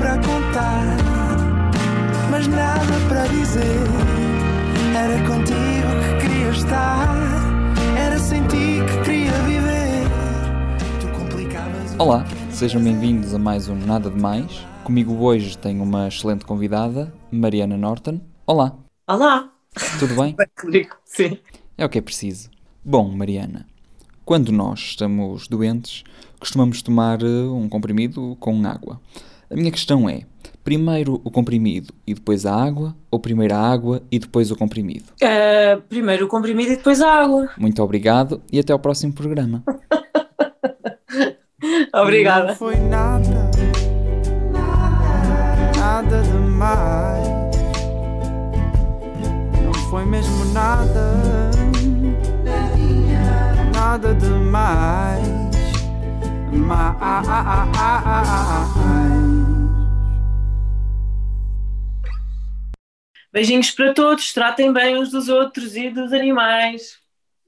para contar, mas nada para dizer. Era contigo que queria estar, era sem ti que queria viver. Tu complicavas. Olá, sejam bem-vindos a mais um Nada de Mais. Comigo hoje tenho uma excelente convidada, Mariana Norton. Olá, Olá! tudo bem? Sim. É o que é preciso. Bom, Mariana, quando nós estamos doentes, costumamos tomar eh, um comprimido com água. A minha questão é: primeiro o comprimido e depois a água, ou primeiro a água e depois o comprimido? Eh, primeiro o comprimido e depois a água. Muito obrigado e até ao próximo programa. Obrigada. Não foi nada, nada demais. Não foi mesmo nada, nada demais. Mais. Beijinhos para todos, tratem bem uns dos outros e dos animais.